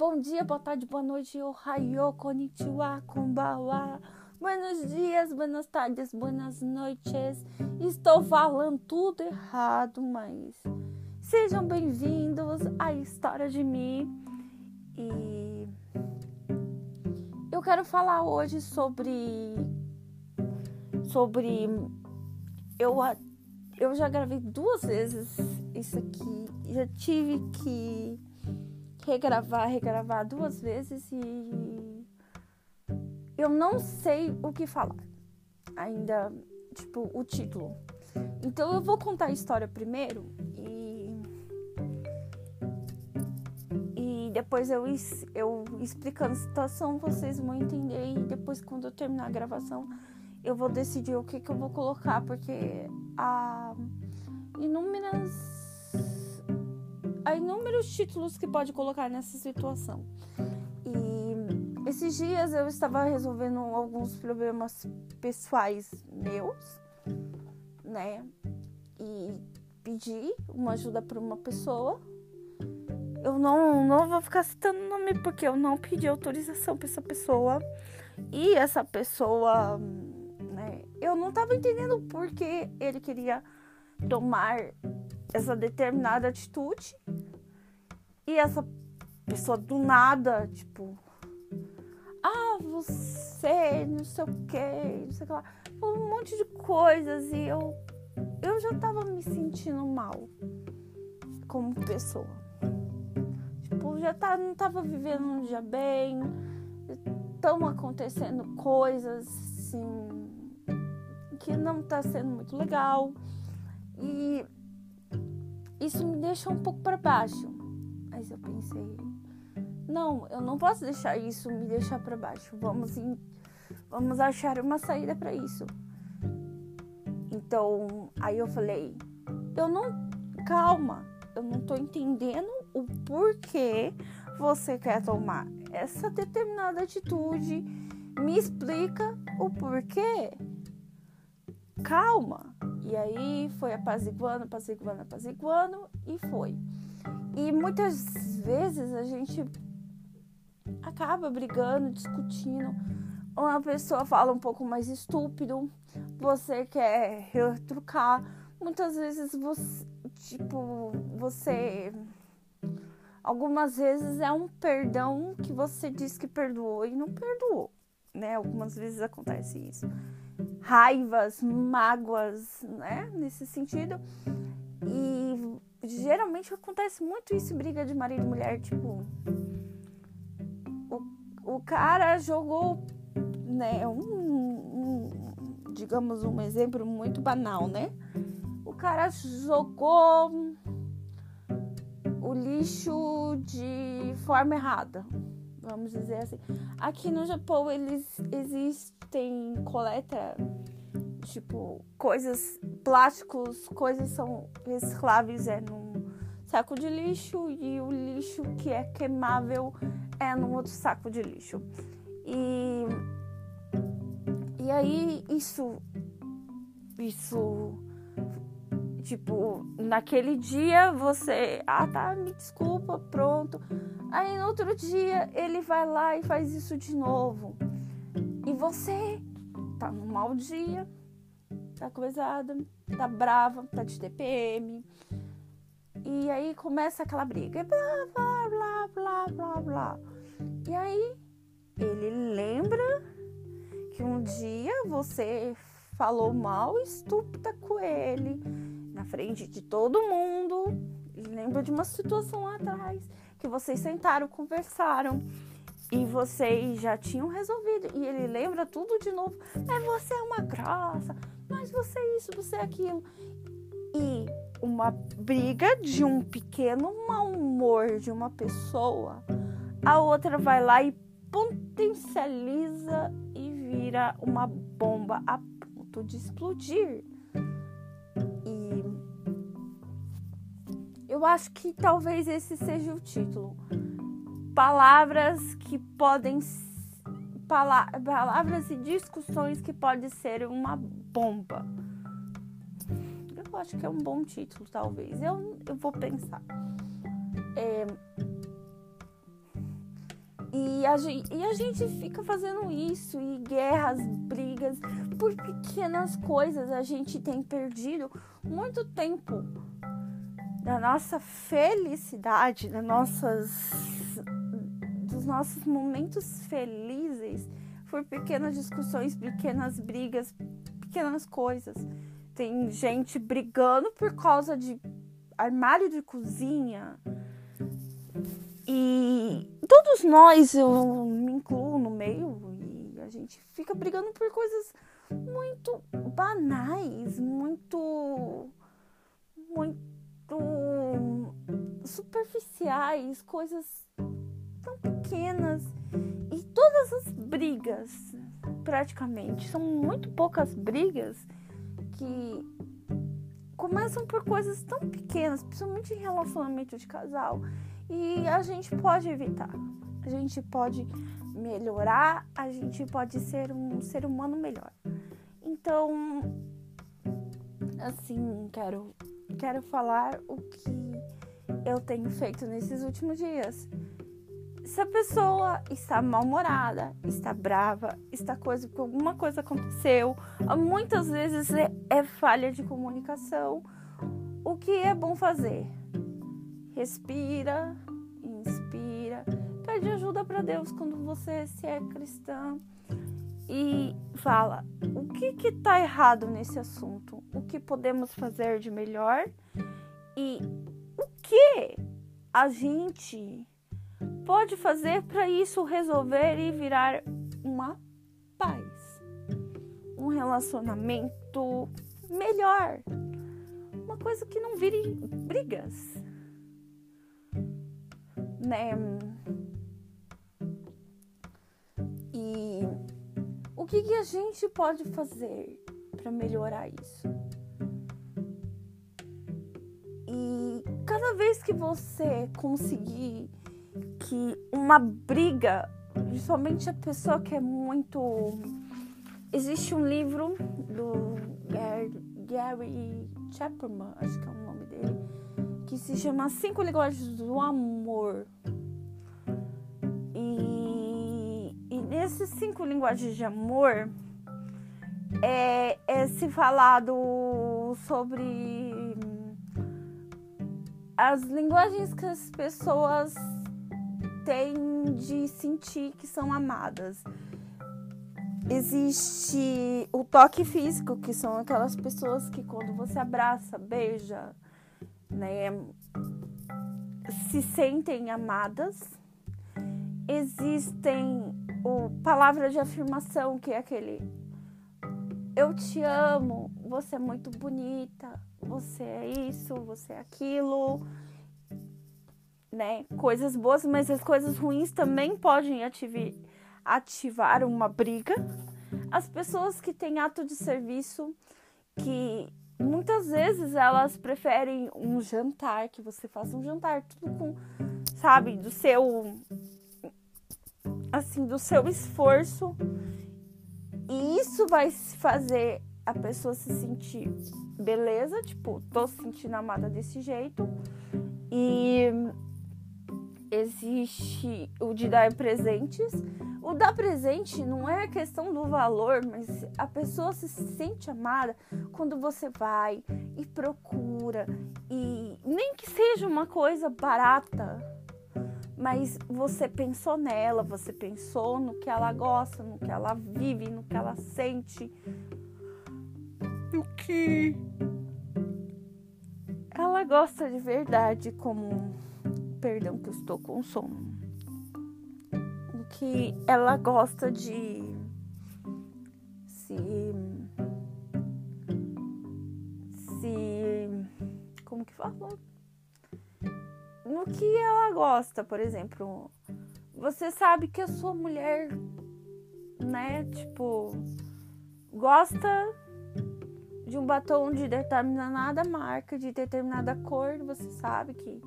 bom dia, boa tarde, boa noite, ohayo, konnichiwa, konbawa. Buenos dias, buenas tardes, buenas noites. Estou falando tudo errado, mas sejam bem-vindos à história de mim. E eu quero falar hoje sobre sobre eu eu já gravei duas vezes isso aqui, já tive que regravar, regravar duas vezes e eu não sei o que falar. Ainda, tipo, o título. Então eu vou contar a história primeiro e. E depois eu, eu explicando a situação, vocês vão entender. E depois, quando eu terminar a gravação, eu vou decidir o que, que eu vou colocar, porque há inúmeras. Há inúmeros títulos que pode colocar nessa situação. Esses dias eu estava resolvendo alguns problemas pessoais meus, né? E pedi uma ajuda para uma pessoa. Eu não, não vou ficar citando o nome porque eu não pedi autorização para essa pessoa. E essa pessoa, né? Eu não estava entendendo por que ele queria tomar essa determinada atitude. E essa pessoa do nada, tipo, ah, você, não sei o que, não sei o que lá, um monte de coisas e eu, eu já tava me sentindo mal como pessoa. Tipo, já tá, não tava vivendo um dia bem, estão acontecendo coisas assim que não tá sendo muito legal e isso me deixa um pouco para baixo. Mas eu pensei, não, eu não posso deixar isso me deixar para baixo. Vamos, em, vamos achar uma saída para isso. Então, aí eu falei, eu não, calma, eu não tô entendendo o porquê você quer tomar essa determinada atitude. Me explica o porquê. Calma. E aí foi apaziguando, apaziguando, apaziguando e foi. Muitas vezes a gente acaba brigando, discutindo. Uma pessoa fala um pouco mais estúpido, você quer retrucar. Muitas vezes você, tipo, você. Algumas vezes é um perdão que você diz que perdoou e não perdoou, né? Algumas vezes acontece isso. Raivas, mágoas, né? Nesse sentido. E geralmente acontece muito isso briga de marido e mulher, tipo, o cara jogou, né, um, um, digamos um exemplo muito banal, né? O cara jogou o lixo de forma errada, vamos dizer assim. Aqui no Japão eles existem coleta tipo coisas plásticos, coisas são recicláveis é num saco de lixo e o lixo que é queimável é num outro saco de lixo. E, e aí isso, isso, tipo, naquele dia você, ah tá, me desculpa, pronto. Aí no outro dia ele vai lá e faz isso de novo. E você tá num mau dia, tá coisada, tá brava, tá de TPM. E aí começa aquela briga. Blá, blá, blá, blá, blá, blá. E aí ele lembra que um dia você falou mal estúpida com ele na frente de todo mundo. Ele lembra de uma situação lá atrás que vocês sentaram, conversaram e vocês já tinham resolvido. E ele lembra tudo de novo. Mas você é uma graça, mas você é isso, você é aquilo. E uma briga de um pequeno mau humor de uma pessoa a outra vai lá e potencializa e vira uma bomba a ponto de explodir. E eu acho que talvez esse seja o título. Palavras que podem palavras e discussões que podem ser uma bomba. Eu acho que é um bom título, talvez. Eu, eu vou pensar. É, E a, gente, e a gente fica fazendo isso, e guerras, brigas, por pequenas coisas. A gente tem perdido muito tempo da nossa felicidade, das nossas, dos nossos momentos felizes por pequenas discussões, pequenas brigas, pequenas coisas. Tem gente brigando por causa de armário de cozinha. E todos nós, eu me incluo no meio, e a gente fica brigando por coisas muito banais, muito. muito superficiais, coisas tão pequenas. E todas as brigas, praticamente, são muito poucas brigas que começam por coisas tão pequenas, principalmente em relacionamento de casal, e a gente pode evitar. A gente pode melhorar, a gente pode ser um ser humano melhor. Então, assim, quero quero falar o que eu tenho feito nesses últimos dias. Se a pessoa está mal-humorada, está brava, está coisa que alguma coisa aconteceu, muitas vezes é, é falha de comunicação. O que é bom fazer? Respira, inspira, pede ajuda para Deus quando você se é cristã e fala o que que tá errado nesse assunto, o que podemos fazer de melhor e o que a gente pode fazer para isso resolver e virar uma paz, um relacionamento melhor, uma coisa que não vire brigas, né? E o que, que a gente pode fazer para melhorar isso? E cada vez que você conseguir uma briga, principalmente a pessoa que é muito. Existe um livro do Gary Chapman, acho que é o nome dele, que se chama Cinco Linguagens do Amor. E, e nesses cinco linguagens de amor é, é se falado sobre as linguagens que as pessoas têm de sentir que são amadas. Existe o toque físico, que são aquelas pessoas que quando você abraça, beija, né, se sentem amadas. Existem o palavra de afirmação, que é aquele eu te amo, você é muito bonita, você é isso, você é aquilo né, coisas boas, mas as coisas ruins também podem ativar, uma briga. As pessoas que têm ato de serviço, que muitas vezes elas preferem um jantar, que você faça um jantar, tudo com, sabe, do seu, assim, do seu esforço. E isso vai fazer a pessoa se sentir beleza, tipo, tô se sentindo amada desse jeito. E existe o de dar presentes. O dar presente não é questão do valor, mas a pessoa se sente amada quando você vai e procura. E nem que seja uma coisa barata, mas você pensou nela, você pensou no que ela gosta, no que ela vive, no que ela sente, no que? Ela gosta de verdade como Perdão que eu estou com sono. O que ela gosta de se se como que fala? No que ela gosta, por exemplo, você sabe que a sua mulher, né, tipo, gosta de um batom de determinada marca, de determinada cor, você sabe que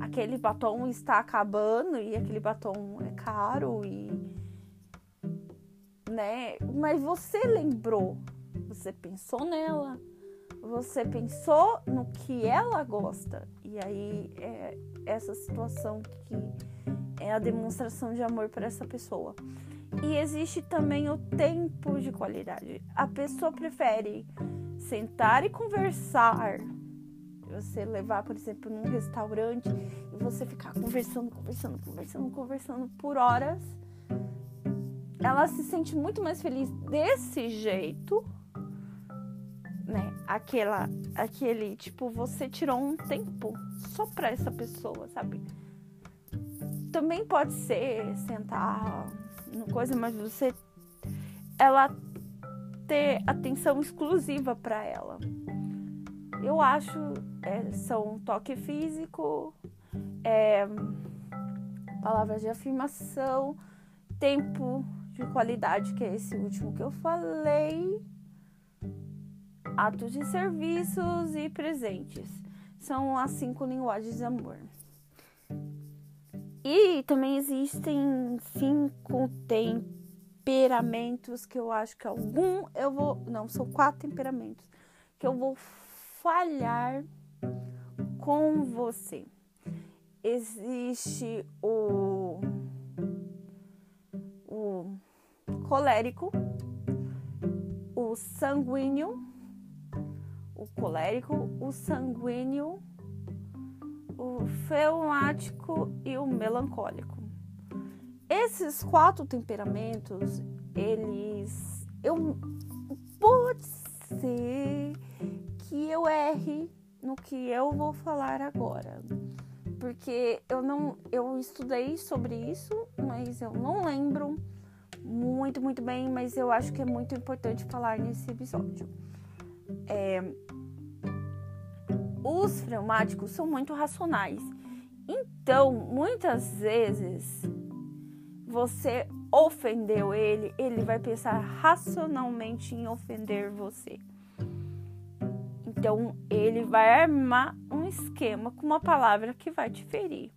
aquele batom está acabando e aquele batom é caro e né? Mas você lembrou, você pensou nela, você pensou no que ela gosta. E aí é essa situação que é a demonstração de amor para essa pessoa. E existe também o tempo de qualidade. A pessoa prefere sentar e conversar. Você levar, por exemplo, num restaurante e você ficar conversando, conversando, conversando, conversando por horas. Ela se sente muito mais feliz desse jeito né? Aquela, aquele, tipo, você tirou um tempo só pra essa pessoa, sabe? Também pode ser sentar no coisa, mas você, ela ter atenção exclusiva para ela. Eu acho, é, são toque físico, é, palavras de afirmação, tempo de qualidade, que é esse último que eu falei atos de serviços e presentes. São as cinco linguagens de amor. E também existem cinco temperamentos que eu acho que algum eu vou. Não, são quatro temperamentos que eu vou falhar com você. Existe o, o colérico, o sanguíneo o colérico, o sanguíneo, o fleumático e o melancólico. Esses quatro temperamentos, eles eu pode ser que eu erre no que eu vou falar agora. Porque eu não eu estudei sobre isso, mas eu não lembro muito, muito bem, mas eu acho que é muito importante falar nesse episódio. É, os fleumáticos são muito racionais. Então, muitas vezes, você ofendeu ele, ele vai pensar racionalmente em ofender você. Então, ele vai armar um esquema com uma palavra que vai te ferir.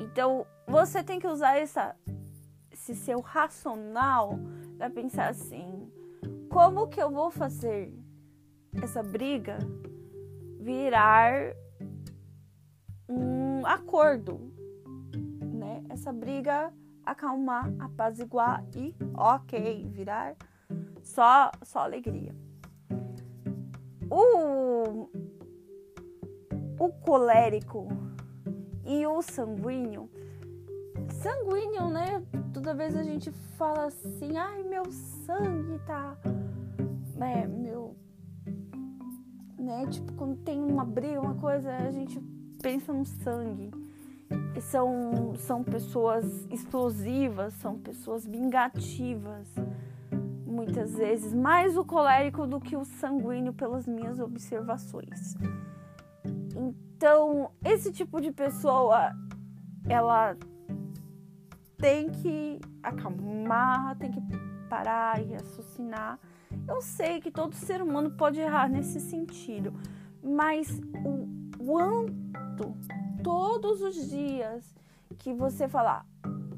Então, você tem que usar essa, esse seu racional para pensar assim: como que eu vou fazer essa briga virar um acordo, né? Essa briga acalmar, apaziguar e ok, virar só só alegria. O o colérico e o sanguíneo. Sanguíneo, né? Toda vez a gente fala assim, ai meu sangue tá, é, meu né? Tipo, quando tem uma briga, uma coisa, a gente pensa no sangue. São, são pessoas explosivas, são pessoas vingativas, muitas vezes, mais o colérico do que o sanguíneo, pelas minhas observações. Então, esse tipo de pessoa, ela tem que acalmar, tem que parar e raciocinar eu sei que todo ser humano pode errar nesse sentido, mas o quanto todos os dias que você falar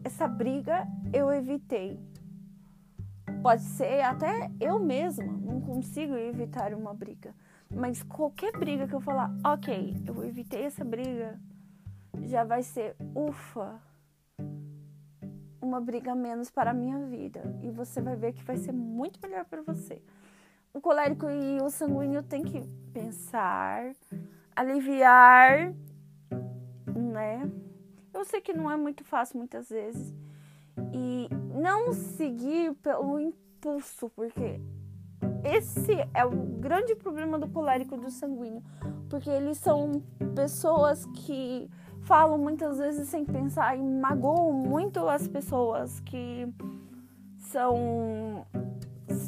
essa briga eu evitei. Pode ser até eu mesma não consigo evitar uma briga, mas qualquer briga que eu falar, ok, eu evitei essa briga, já vai ser ufa, uma briga menos para a minha vida. E você vai ver que vai ser muito melhor para você. O colérico e o sanguíneo tem que pensar, aliviar, né? Eu sei que não é muito fácil muitas vezes. E não seguir pelo impulso, porque esse é o grande problema do colérico e do sanguíneo, porque eles são pessoas que falam muitas vezes sem pensar e magoam muito as pessoas que são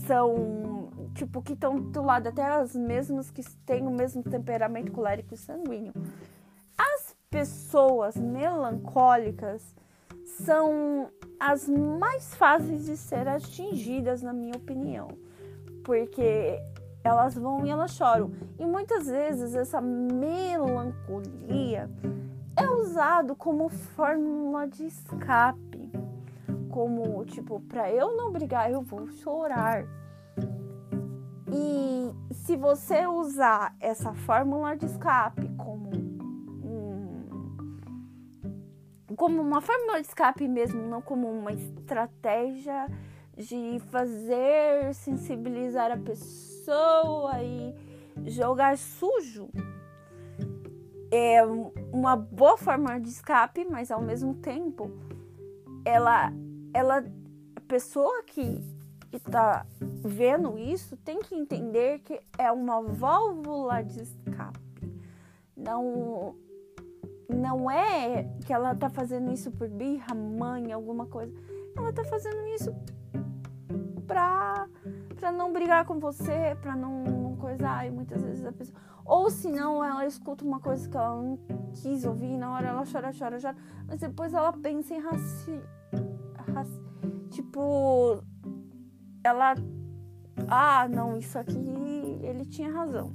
são tipo que estão do lado até as mesmas que têm o mesmo temperamento colérico e sanguíneo. As pessoas melancólicas são as mais fáceis de ser atingidas, na minha opinião, porque elas vão e elas choram. E muitas vezes essa melancolia é usado como fórmula de escape. Como, tipo, para eu não brigar, eu vou chorar. E se você usar essa fórmula de escape como uma fórmula de escape mesmo, não como uma estratégia de fazer sensibilizar a pessoa e jogar sujo. É uma boa forma de escape, mas ao mesmo tempo ela ela a pessoa que está vendo isso tem que entender que é uma válvula de escape. Não não é que ela tá fazendo isso por birra, mãe, alguma coisa. Ela tá fazendo isso pra, pra não brigar com você, pra não, não coisar. E muitas vezes a pessoa. Ou se não, ela escuta uma coisa que ela não quis ouvir, na hora ela chora, chora, chora. Mas depois ela pensa em raci. raci tipo. Ela. Ah, não, isso aqui ele tinha razão.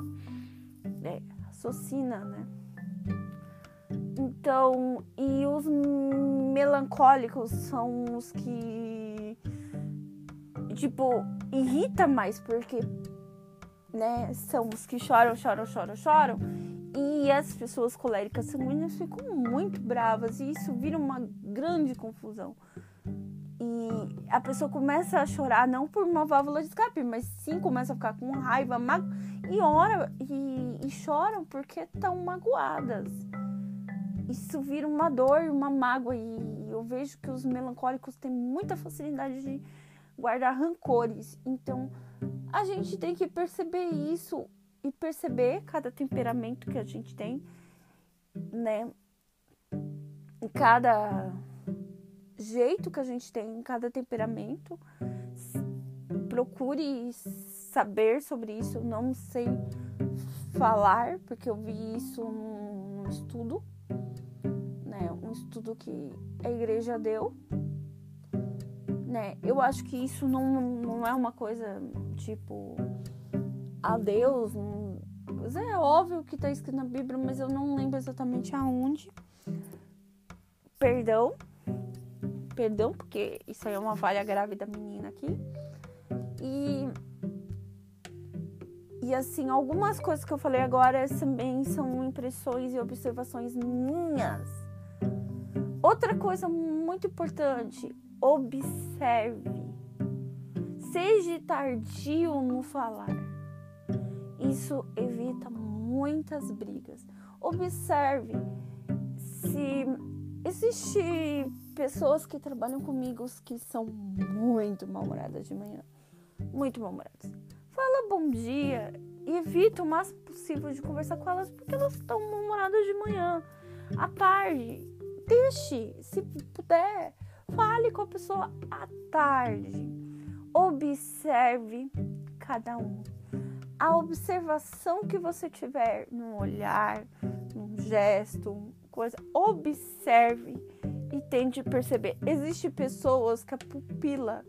É, raciocina, né? Então, e os melancólicos são os que tipo irrita mais porque né, são os que choram, choram, choram, choram. E as pessoas coléricas sanguíneas ficam muito bravas e isso vira uma grande confusão. E a pessoa começa a chorar não por uma válvula de escape, mas sim começa a ficar com raiva, mago e ora e, e choram porque estão magoadas isso vira uma dor, uma mágoa. E eu vejo que os melancólicos têm muita facilidade de guardar rancores. Então a gente tem que perceber isso e perceber cada temperamento que a gente tem, né? Em cada jeito que a gente tem, em cada temperamento. Procure saber sobre isso. Eu não sei falar, porque eu vi isso num estudo né? Um estudo que a igreja deu, né? Eu acho que isso não, não é uma coisa tipo a Deus. Não, é óbvio que está escrito na Bíblia, mas eu não lembro exatamente aonde. Perdão. Perdão, porque isso aí é uma falha grave da menina aqui. E e assim, algumas coisas que eu falei agora também são impressões e observações minhas Outra coisa muito importante, observe. Seja tardio no falar. Isso evita muitas brigas. Observe se existe pessoas que trabalham comigo que são muito mal-humoradas de manhã. Muito mal-humoradas. Fala bom dia e evita o máximo possível de conversar com elas porque elas estão mal-humoradas de manhã. À tarde, deixe, se puder, fale com a pessoa à tarde. Observe cada um. A observação que você tiver num olhar, num gesto, coisa, observe e tente perceber. Existem pessoas que a pupila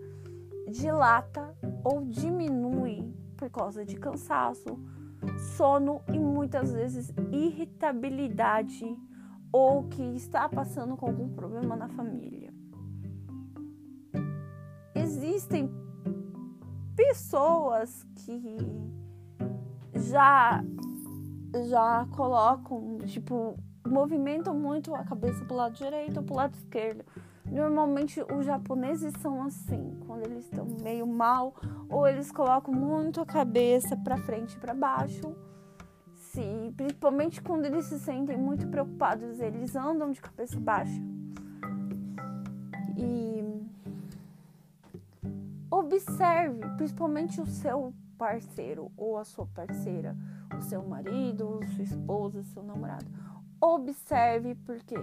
dilata ou diminui por causa de cansaço, sono e muitas vezes irritabilidade ou que está passando com algum problema na família. Existem pessoas que já já colocam, tipo, movimentam muito a cabeça para o lado direito ou para o lado esquerdo. Normalmente os japoneses são assim, quando eles estão meio mal, ou eles colocam muito a cabeça para frente e para baixo, se, principalmente quando eles se sentem muito preocupados, eles andam de cabeça baixa. E observe, principalmente o seu parceiro ou a sua parceira, o seu marido, sua esposa, seu namorado. Observe porque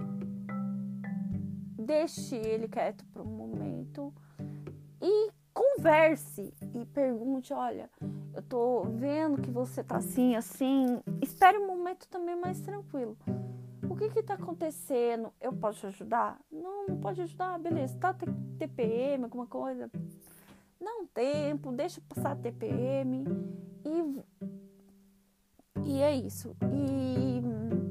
deixe ele quieto por um momento e converse e pergunte, olha, eu tô vendo que você tá assim, assim. Espere um momento também mais tranquilo. O que que tá acontecendo? Eu posso te ajudar? Não, não pode ajudar, beleza. Tá TPM, alguma coisa? Não tempo, deixa passar a TPM e e é isso. E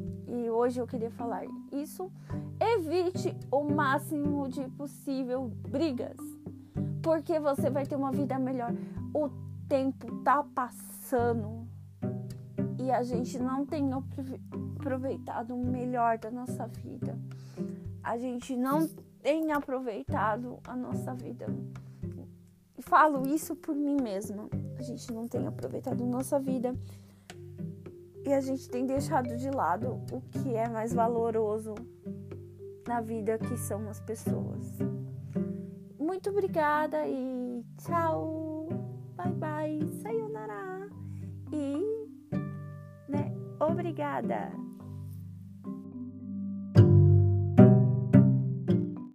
hoje eu queria falar isso. Evite o máximo de possível brigas porque você vai ter uma vida melhor. O tempo tá passando e a gente não tem aproveitado o melhor da nossa vida. A gente não tem aproveitado a nossa vida. Falo isso por mim mesma. A gente não tem aproveitado a nossa vida e a gente tem deixado de lado o que é mais valoroso na vida, que são as pessoas. Muito obrigada e tchau. Bye bye. Sayonara. E, né, obrigada.